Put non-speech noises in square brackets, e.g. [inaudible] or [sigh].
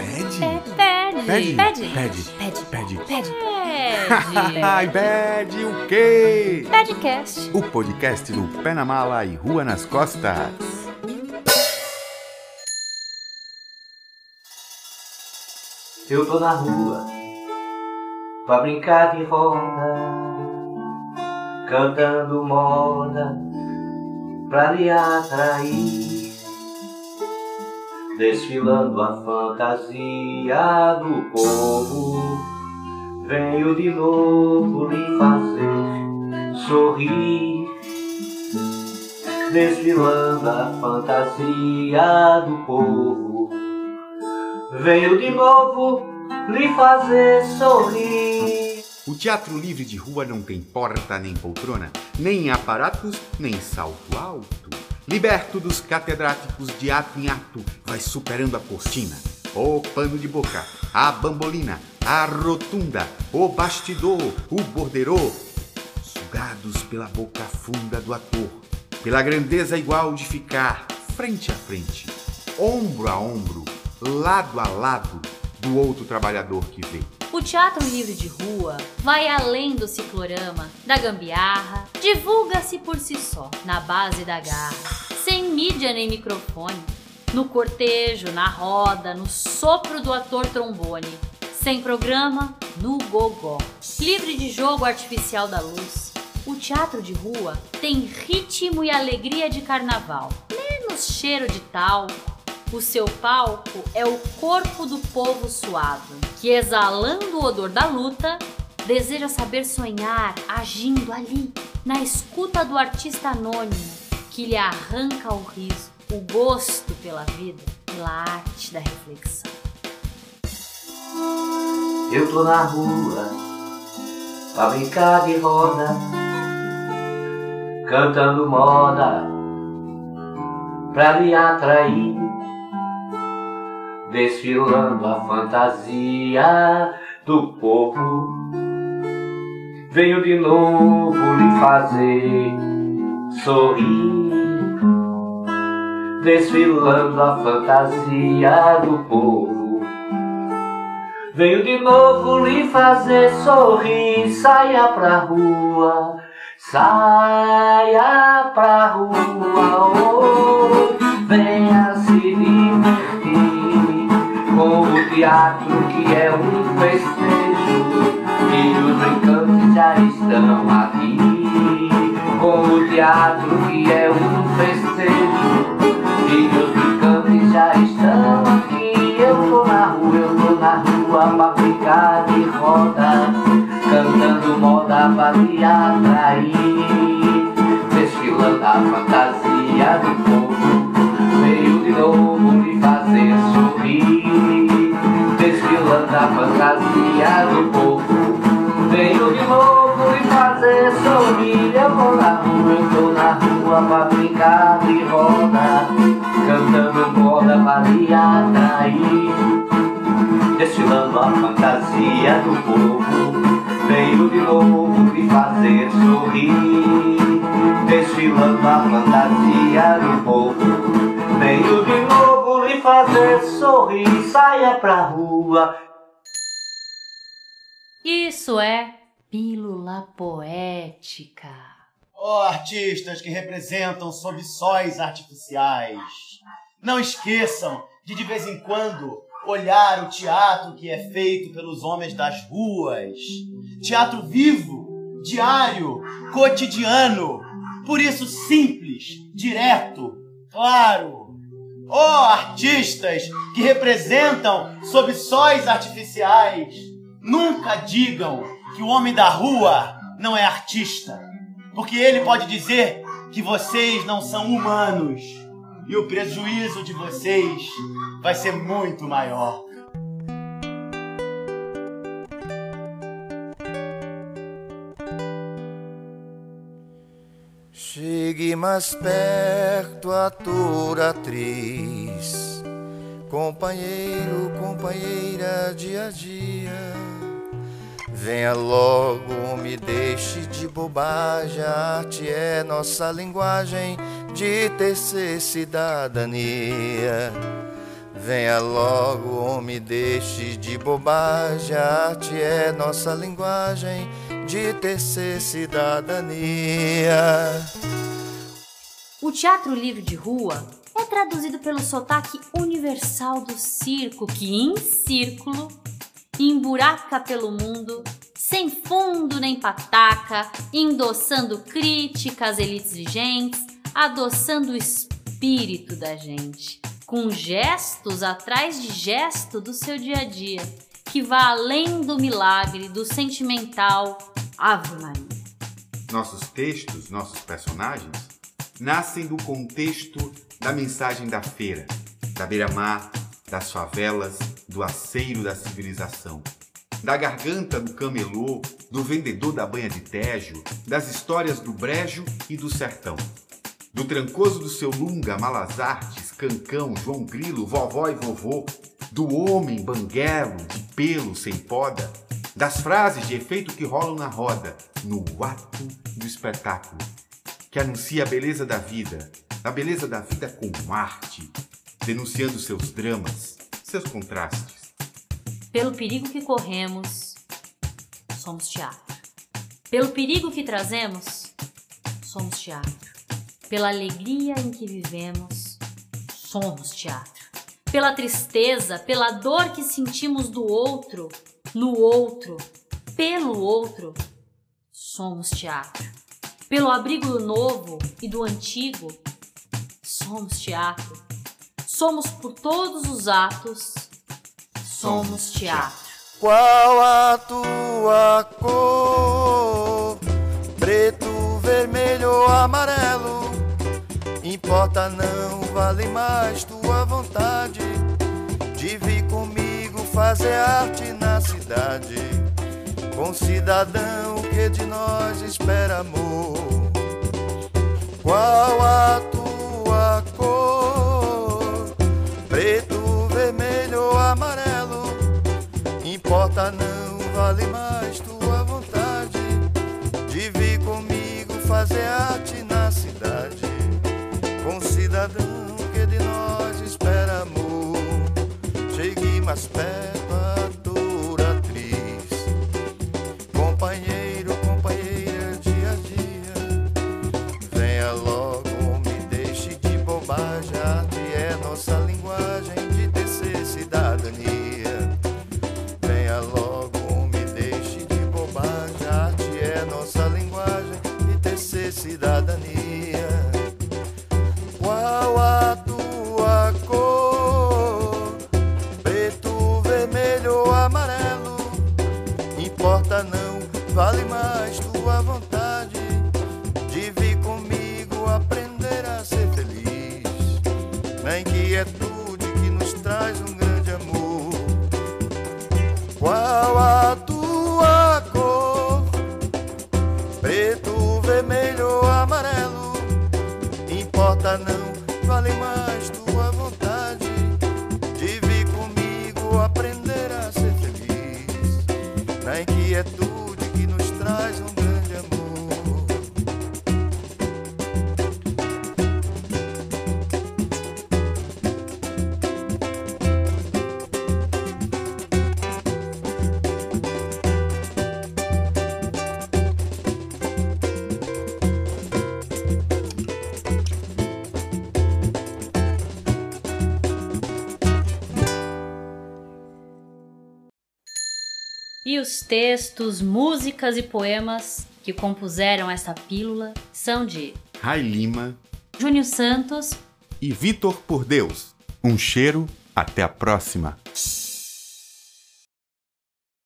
Pede? É, pede. Pede? Pede. Pede. Pede. Pede. Pede. [laughs] Ai, pede o quê? Pedcast. O podcast do Pé na Mala e Rua nas Costas. Eu tô na rua pra brincar de roda, cantando moda pra lhe atrair, desfilando a fantasia do povo. Venho de novo lhe fazer sorrir, desfilando a fantasia do povo. Venho de novo lhe fazer sorrir. O teatro livre de rua não tem porta nem poltrona, nem aparatos, nem salto alto. Liberto dos catedráticos de ato em ato, vai superando a cortina, o pano de boca, a bambolina, a rotunda, o bastidor, o borderô, sugados pela boca funda do ator, pela grandeza igual de ficar frente a frente, ombro a ombro, lado a lado do outro trabalhador que vê. O teatro livre de rua vai além do ciclorama, da gambiarra, divulga-se por si só, na base da garra, sem mídia nem microfone, no cortejo, na roda, no sopro do ator trombone, sem programa, no gogó, livre de jogo artificial da luz. O teatro de rua tem ritmo e alegria de carnaval, menos cheiro de talco, o seu palco é o corpo do povo suado, que exalando o odor da luta, deseja saber sonhar agindo ali, na escuta do artista anônimo, que lhe arranca o riso, o gosto pela vida, pela arte da reflexão. Eu tô na rua pra brincar de roda, cantando moda pra lhe atrair, desfilando a fantasia do povo. Venho de novo lhe fazer sorrir, desfilando a fantasia do povo. Venho de novo lhe fazer sorrir, saia pra rua, saia pra rua, oh, venha teatro que é um festejo e os brincantes já estão aqui. Com o teatro que é um festejo e os brincantes já estão aqui. Eu tô na rua, eu tô na rua pra brincar de roda, cantando moda pra lhe atrair, desfilando a fantasia do povo. Brincar de roda, cantando moda pra lhe atrair, desfilando a fantasia do povo. Veio de novo lhe fazer sorrir, desfilando a fantasia do povo. Veio de novo lhe fazer sorrir, saia pra rua. Isso é pílula poética. Ó artistas que representam sob sóis artificiais. Não esqueçam de de vez em quando olhar o teatro que é feito pelos homens das ruas. Teatro vivo, diário, cotidiano. Por isso simples, direto, claro. Ó artistas que representam sob sóis artificiais. Nunca digam que o homem da rua não é artista, porque ele pode dizer que vocês não são humanos e o prejuízo de vocês vai ser muito maior. Chegue mais perto, ator, atriz, companheiro, companheira, dia a dia. Venha logo, me deixe de bobagem, a arte é nossa linguagem de tecer cidadania. Venha logo, homem, deixe de bobagem. A arte é nossa linguagem de tecer cidadania. O teatro livre de rua é traduzido pelo sotaque universal do circo, que em círculo emburaca pelo mundo, sem fundo nem pataca, endossando críticas elites adoçando o espírito da gente, com gestos atrás de gesto do seu dia a dia, que vá além do milagre, do sentimental Ave Maria. Nossos textos, nossos personagens, nascem do contexto da mensagem da feira, da beira-mar, das favelas, do aceiro da civilização, da garganta do camelô, do vendedor da banha de Tejo, das histórias do brejo e do sertão, do trancoso do seu lunga, malas artes, cancão, João Grilo, vovó e vovô, do homem banguelo, de pelo sem poda, das frases de efeito que rolam na roda, no ato do espetáculo, que anuncia a beleza da vida, a beleza da vida com arte, denunciando seus dramas, seus contrastes. Pelo perigo que corremos, somos teatro. Pelo perigo que trazemos, somos teatro. Pela alegria em que vivemos, somos teatro. Pela tristeza, pela dor que sentimos do outro, no outro, pelo outro, somos teatro. Pelo abrigo do novo e do antigo, somos teatro. Somos por todos os atos, somos teatro. Qual a tua cor? Preto, vermelho amarelo? Importa não, vale mais tua vontade de vir comigo fazer arte na cidade. Com cidadão que de nós espera amor. Qual a tua Importa não, vale mais tua vontade de vir comigo fazer arte na cidade. Com cidadão que de nós espera amor. Chegue mais perto, cidadania. Qual a tua cor? Preto, vermelho ou amarelo? Importa não, vale mais tua vontade de vir comigo aprender a ser feliz. Na inquietude vale mais tua vontade E os textos, músicas e poemas que compuseram essa pílula são de Rai Lima Júnior Santos, e Vitor por Deus. Um cheiro, até a próxima.